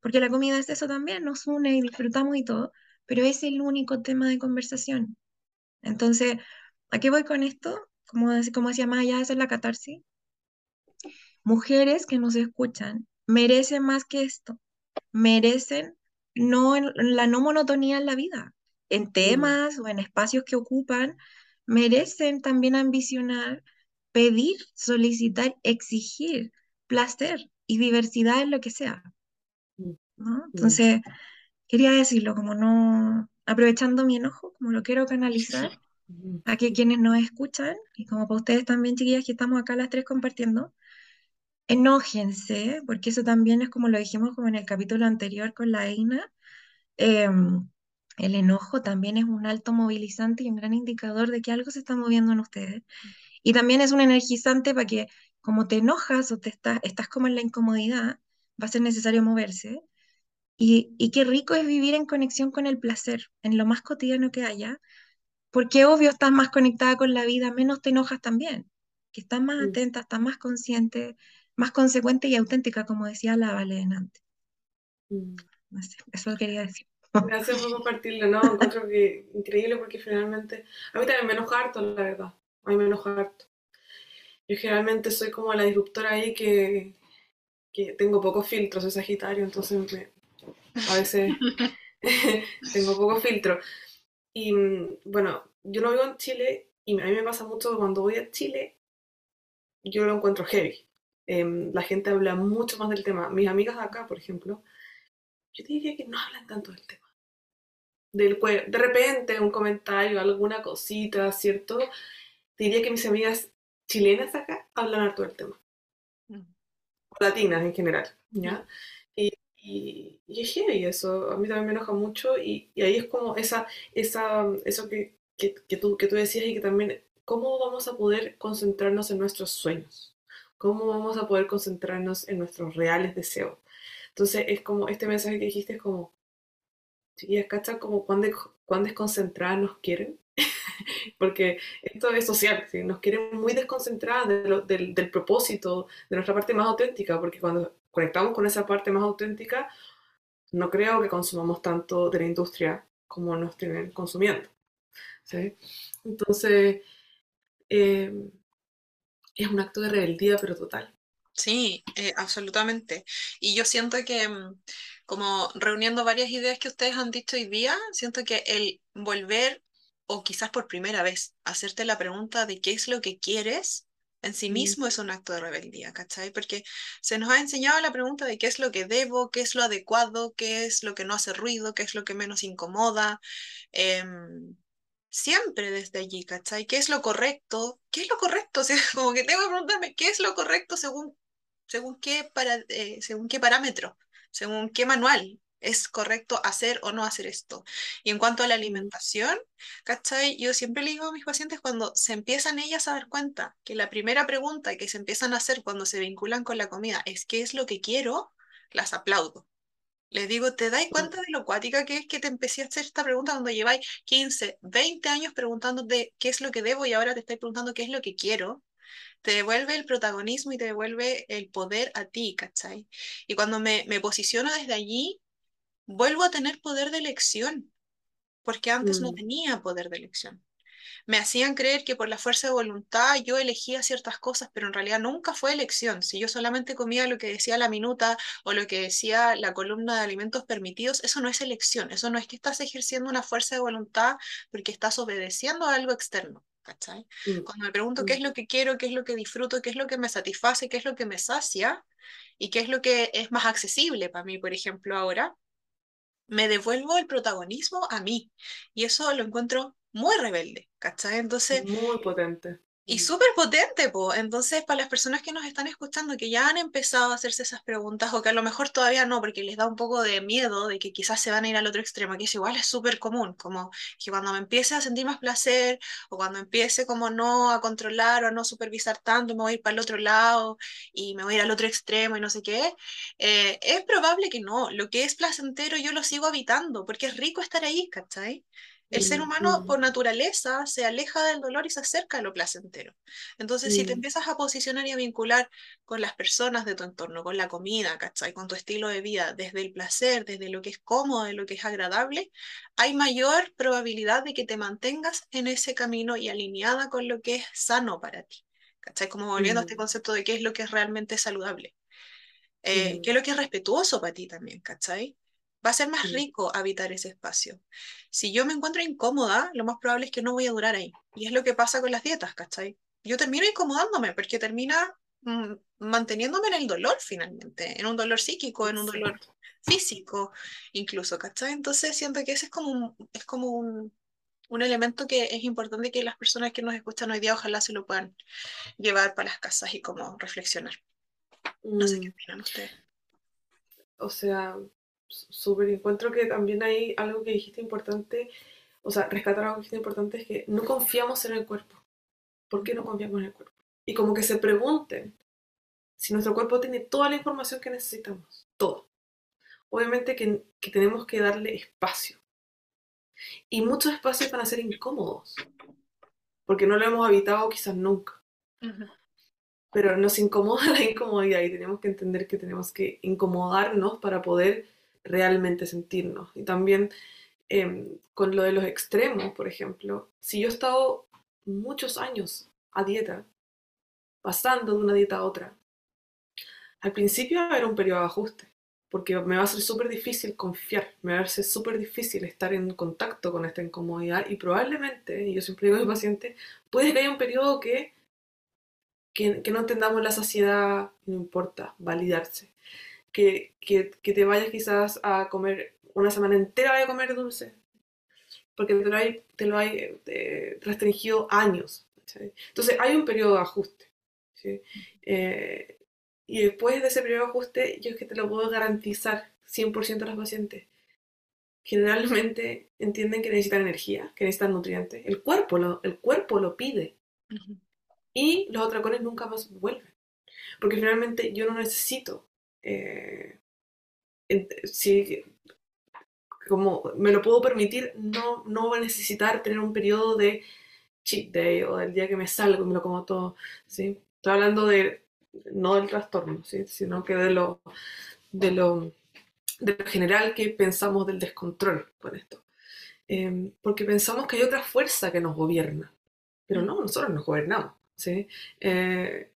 porque la comida es eso también, nos une y disfrutamos y todo, pero es el único tema de conversación. Entonces, ¿a qué voy con esto? Como, como decía más allá de ser la catarsis, mujeres que nos escuchan merecen más que esto, merecen no la no monotonía en la vida, en temas o en espacios que ocupan, merecen también ambicionar pedir, solicitar, exigir placer y diversidad en lo que sea. Mm, ¿no? Mm. Entonces, quería decirlo, como no, aprovechando mi enojo, como lo quiero canalizar (laughs) a que quienes nos escuchan, y como para ustedes también, chiquillas, que estamos acá las tres compartiendo, enójense, porque eso también es como lo dijimos como en el capítulo anterior con la EINA. em, el enojo también es un alto movilizante y un gran indicador de que algo se está moviendo en ustedes. Y también es un energizante para que, como te enojas o te estás, estás como en la incomodidad, va a ser necesario moverse. Y, y qué rico es vivir en conexión con el placer, en lo más cotidiano que haya, porque obvio estás más conectada con la vida, menos te enojas también, que estás más atenta, estás más consciente, más consecuente y auténtica, como decía la Valen antes. No sé, eso quería decir. Gracias por compartirlo, ¿no? Encuentro que increíble porque finalmente, a mí también me enoja harto, la verdad. A mí me enoja harto. Yo generalmente soy como la disruptora ahí que, que tengo pocos filtros, soy Sagitario, entonces me- a veces (laughs) (laughs) tengo poco filtro. Y mm, bueno, yo no vivo en Chile y a mí me pasa mucho cuando voy a Chile, yo lo encuentro heavy. Em, la gente habla mucho más del tema. Mis amigas de acá, por ejemplo, yo te diría que no hablan tanto del tema. Del, de repente un comentario, alguna cosita, ¿cierto? Diría que mis amigas chilenas acá hablan harto del tema. Mm. O latinas en general, ¿ya? Y, y, y es heavy eso, a mí también me enoja mucho y, y ahí es como esa, esa, eso que, que, que tú, que tú decías y que también, ¿cómo vamos a poder concentrarnos en nuestros sueños? ¿Cómo vamos a poder concentrarnos en nuestros reales deseos? Entonces es como, este mensaje que dijiste es como, chiquillas, ¿cachai? Como cuán, de- cuán desconcentradas nos quieren. (laughs) Porque esto es social, ¿sí? nos quieren muy desconcentradas de lo- del, del propósito, de nuestra parte más auténtica, porque cuando conectamos con esa parte más auténtica, no creo que consumamos tanto de la industria como nos tienen consumiendo. ¿sí? Entonces, eh, es un acto de rebeldía, pero total. Sí, eh, absolutamente. Y yo siento que, mm, como reuniendo varias ideas que ustedes han dicho hoy día, siento que el volver, o quizás por primera vez, hacerte la pregunta de qué es lo que quieres, en sí Mm. mismo es un acto de rebeldía, ¿cachai? Porque se nos ha enseñado la pregunta de qué es lo que debo, qué es lo adecuado, qué es lo que no hace ruido, qué es lo que menos incomoda. em, siempre desde allí, ¿cachai? ¿Qué es lo correcto? ¿Qué es lo correcto? (laughs) O sea, como que tengo que preguntarme, ¿qué es lo correcto según según qué, para, eh, según qué parámetro, según qué manual es correcto hacer o no hacer esto. Y en cuanto a la alimentación, ¿cachai? Yo siempre le digo a mis pacientes cuando se empiezan ellas a dar cuenta que la primera pregunta que se empiezan a hacer cuando se vinculan con la comida es ¿qué es lo que quiero? Las aplaudo. Les digo, ¿te dais cuenta de lo cuática que es que te empecé a hacer esta pregunta cuando lleváis 15, 20 años preguntándote qué es lo que debo y ahora te estáis preguntando qué es lo que quiero? te devuelve el protagonismo y te devuelve el poder a ti, ¿cachai? Y cuando me, me posiciono desde allí, vuelvo a tener poder de elección, porque antes no Mm. tenía poder de elección. Me hacían creer que por la fuerza de voluntad yo elegía ciertas cosas, pero en realidad nunca fue elección. Si yo solamente comía lo que decía la minuta o lo que decía la columna de alimentos permitidos, eso no es elección, eso no es que estás ejerciendo una fuerza de voluntad porque estás obedeciendo a algo externo. ¿cachai? Mm. Cuando me pregunto qué Mm. es lo que quiero, qué es lo que disfruto, qué es lo que me satisface, qué es lo que me sacia y qué es lo que es más accesible para mí, por ejemplo, ahora, me devuelvo el protagonismo a mí. Y eso lo encuentro muy rebelde, ¿cachai? Entonces, Muy potente. Y Mm. súper potente, po. Entonces, para las personas que nos están escuchando, que ya han empezado a hacerse esas preguntas, o que a lo mejor todavía no, porque les da un poco de miedo de que quizás se van a ir al otro extremo, que es igual, es súper común, como que cuando me empiece a sentir más placer, o cuando empiece como no a controlar o a no supervisar tanto, me voy a ir para el otro lado y me voy a ir al otro extremo y no sé qué, eh, es probable que no. Lo que es placentero yo lo sigo habitando, porque es rico estar ahí, ¿cachai? El ser Mm, humano mm, por naturaleza se aleja del dolor y se acerca a lo placentero. Entonces, si te mm, empiezas a posicionar y a vincular con las personas de tu entorno, con la comida, ¿cachai? Con tu estilo de vida, desde el placer, desde lo que es cómodo, de lo que es agradable, hay mayor probabilidad de que te mantengas en ese camino y alineada con lo que es sano para ti. ¿Cachai? Como volviendo a este concepto de qué es lo que es realmente saludable. Eh, qué es lo que es respetuoso para ti también, ¿cachai? Va a ser más rico habitar ese espacio. Si yo me encuentro incómoda, lo más probable es que no voy a durar ahí. Y es lo que pasa con las dietas, ¿cachai? Yo termino incomodándome porque termina mm, manteniéndome en el dolor finalmente, en un dolor psíquico, en un dolor físico, incluso, ¿cachai? Entonces siento que ese es como un, es como un, un elemento que es importante que las personas que nos escuchan hoy día ojalá se lo puedan llevar para las casas y como reflexionar. No sé qué Mm, opinan ustedes. o sea, súper encuentro que también hay algo que dijiste importante, o sea, rescatar algo que dijiste importante es que no confiamos en el cuerpo. ¿Por qué no confiamos en el cuerpo? Y como que se pregunten si nuestro cuerpo tiene toda la información que necesitamos, todo. Obviamente que, que tenemos que darle espacio. Y muchos espacios van a ser incómodos, porque no lo hemos habitado quizás nunca. Ujú. pero nos incomoda (laughs) la incomodidad y tenemos que entender que tenemos que incomodarnos para poder realmente sentirnos. Y también em, con lo de los extremos, por ejemplo, si yo he estado muchos años a dieta, pasando de una dieta a otra, al principio va a haber un periodo de ajuste, porque me va a ser súper difícil confiar, me va a ser súper difícil estar en contacto con esta incomodidad y probablemente, y yo siempre digo a mi paciente, puede que haya un periodo que que, que no entendamos la saciedad, no importa, validarse. Que, que, que te vayas quizás a comer una semana entera a comer dulce, porque te lo hay, te lo hay eh, restringido años. Entonces hay un periodo de ajuste. ¿sí? Eh, y después de ese periodo de ajuste, yo es que te lo puedo garantizar 100% a los pacientes. Generalmente entienden que necesitan energía, que necesitan nutrientes. El cuerpo lo, el cuerpo lo pide Ujú. y los atracones nunca más vuelven. Porque finalmente yo no necesito, eh, si, como me lo puedo permitir, no, no voy a necesitar tener un periodo de cheat day o del día que me salgo y me lo como todo, ¿sí? Estoy hablando de, no del trastorno, ¿sí? Sino que de lo, de lo, de lo general que pensamos del descontrol con esto. Eh, porque pensamos que hay otra fuerza que nos gobierna, pero no, nosotros nos gobernamos, ¿sí? Eh,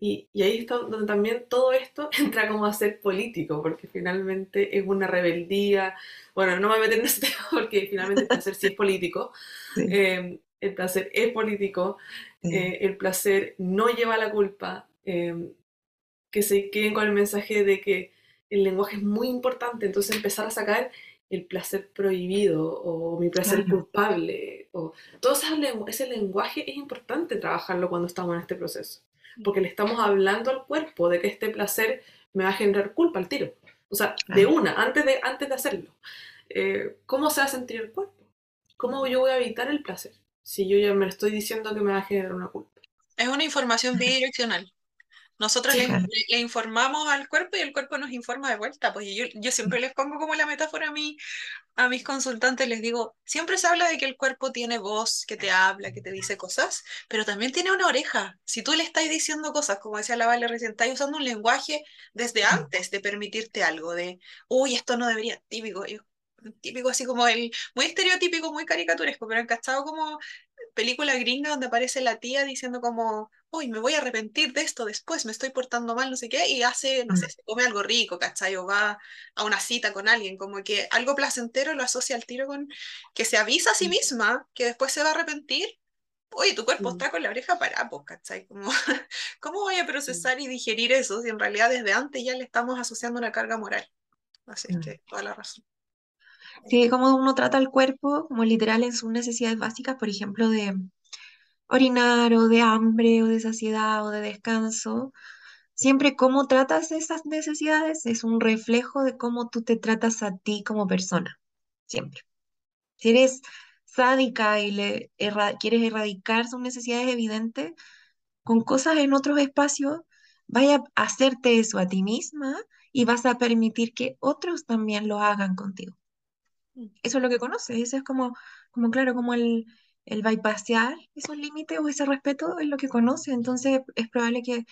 y, y ahí está donde también todo esto (laughs) entra como a ser político, porque finalmente es una rebeldía. Bueno, no me voy a meter en ese (laughs) tema porque finalmente el placer sí es político. (laughs) Sí, Eh, el placer es político, sí. eh, el placer no lleva la culpa. eh, que se queden con el mensaje de que el lenguaje es muy importante, entonces empezar a sacar el placer prohibido o mi placer Claro. culpable. O, todo ese lenguaje es importante trabajarlo cuando estamos en este proceso, porque le estamos hablando al cuerpo de que este placer me va a generar culpa al tiro. O sea, de una, antes de, antes de hacerlo. Eh, ¿Cómo se va a sentir el cuerpo? ¿Cómo yo voy a evitar el placer? Si yo ya me estoy diciendo que me va a generar una culpa. Es una información bidireccional. Nosotros Sí. le, Claro. le- le informamos al cuerpo y el cuerpo nos informa de vuelta. Pues yo, yo siempre les pongo como la metáfora a, mí, a mis consultantes, les digo, siempre se habla de que el cuerpo tiene voz, que te habla, que te dice cosas, pero también tiene una oreja. Si tú le estás diciendo cosas, como decía la Vale recién, estás usando un lenguaje desde antes de permitirte algo, de, uy, esto no debería, típico, típico así como el, muy estereotípico, muy caricaturesco, pero encachado como película gringa donde aparece la tía diciendo como, uy, me voy a arrepentir de esto después, me estoy portando mal, no sé qué, y hace, no sé, se come algo rico, ¿cachai? O va a una cita con alguien, como que algo placentero lo asocia al tiro con que se avisa a sí misma que después se va a arrepentir. Oye, tu cuerpo Mm. está con la oreja parada, pues, ¿cachai? Como, (laughs) ¿cómo voy a procesar y digerir eso si en realidad desde antes ya le estamos asociando una carga moral? Así es Mm. que toda la razón. Sí, como uno trata al cuerpo, como literal en sus necesidades básicas, por ejemplo, de orinar o de hambre o de saciedad o de descanso. Siempre cómo tratas esas necesidades es un reflejo de cómo tú te tratas a ti como persona. Siempre. Si eres sádica y le quieres erradicar sus necesidades evidentes con cosas en otros espacios, vaya a hacerte eso a ti misma y vas a permitir que otros también lo hagan contigo. Eso es lo que conoces, eso es como, como claro, como el, el bypassear esos límites o ese respeto es lo que conoces, entonces es probable que,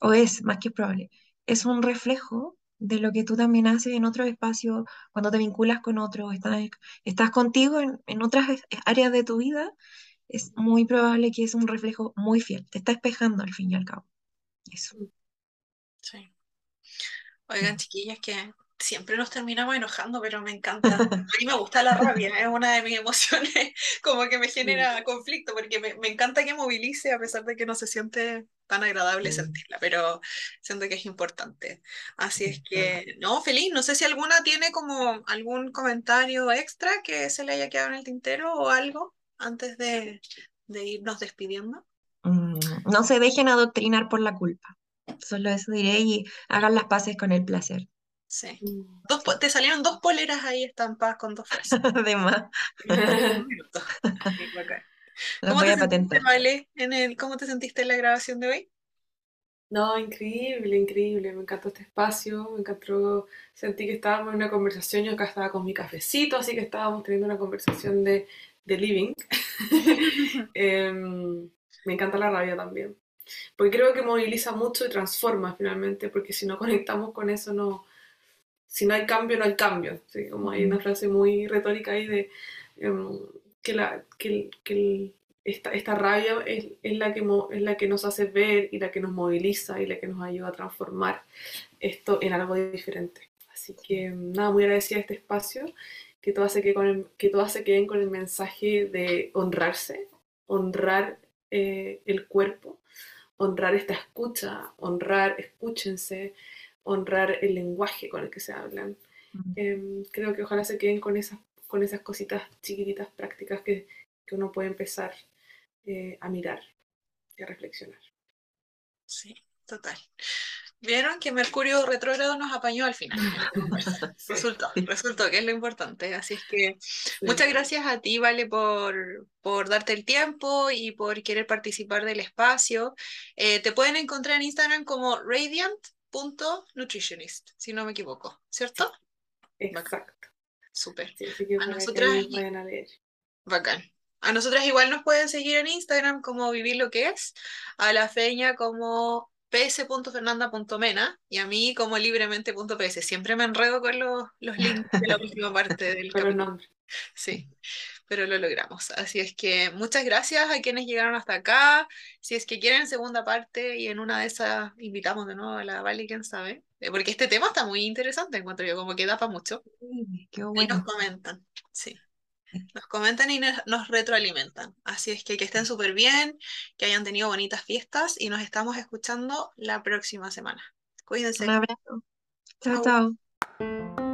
o es más que probable, es un reflejo de lo que tú también haces en otros espacios, cuando te vinculas con otros, estás, estás contigo en, en otras áreas de tu vida, es muy probable que es un reflejo muy fiel, te está espejando al fin y al cabo. Eso. Sí. Oigan, chiquillas, que siempre nos terminamos enojando, pero me encanta. A mí me gusta la rabia, es una de mis emociones, (laughs) como que me genera conflicto, porque me, me encanta que movilice a pesar de que no se siente tan agradable Sí. sentirla, pero siento que es importante. Así es que, no, feliz, no sé si alguna tiene como algún comentario extra que se le haya quedado en el tintero o algo antes de, de irnos despidiendo. Mm, no se dejen adoctrinar por la culpa. Solo eso diré y hagan las paces con el placer. Sí. Mm. Dos te salieron dos poleras ahí estampadas con dos (laughs) frases. Además, (laughs) ¿Cómo voy te a sentiste. Vale, en el, cómo te sentiste en la grabación de hoy? No, increíble, increíble. Me encantó este espacio, me encantó. Sentí que estábamos en una conversación. Yo acá estaba con mi cafecito, así que estábamos teniendo una conversación de, de living. (laughs) Em, me encanta la rabia también. Porque creo que moviliza mucho y transforma finalmente, porque si no conectamos con eso, no. Si no hay cambio, no hay cambio. ¿sí? Como hay una frase muy retórica ahí de em, que, la, que, que el- esta, esta rabia es, es la que, es la que nos hace ver y la que nos moviliza y la que nos ayuda a transformar esto en algo diferente. Así que nada, muy agradecida de este espacio, que todas se queden con el, que todas se queden con el mensaje de honrarse, honrar eh, el cuerpo, honrar esta escucha, honrar, escúchense, honrar el lenguaje con el que se hablan. Em, creo que ojalá se queden con esas, con esas cositas chiquititas prácticas que, que uno puede empezar eh, a mirar y a reflexionar. Sí, total. Vieron que Mercurio retrógrado nos apañó al final. (laughs) Sí, Resultó, resultó que es lo importante. Así es que sí. muchas gracias a ti, Vale, por, por darte el tiempo y por querer participar del espacio. Eh, te pueden encontrar en Instagram como radiant.nutritionist, si no me equivoco, ¿cierto? Exacto. Súper. Sí, que A nosotras- a leer. Bacán. A nosotras igual nos pueden seguir en Instagram como Vivir lo que es, a la feña como ps.fernanda.mena y a mí como libremente.ps. Siempre me enredo con los, los links de la (laughs) última parte del capítulo. Sí, pero lo logramos. Así es que muchas gracias a quienes llegaron hasta acá. Si es que quieren segunda parte y en una de esas invitamos de nuevo a la Vale, quién sabe. Eh, Porque este tema está muy interesante, encuentro yo, como que da para mucho. Sí, qué Y nos comentan, sí. Nos comentan y nos, nos retroalimentan. Así es que que estén súper bien, que hayan tenido bonitas fiestas y nos estamos escuchando la próxima semana. Cuídense. Un abrazo. Chao. chao.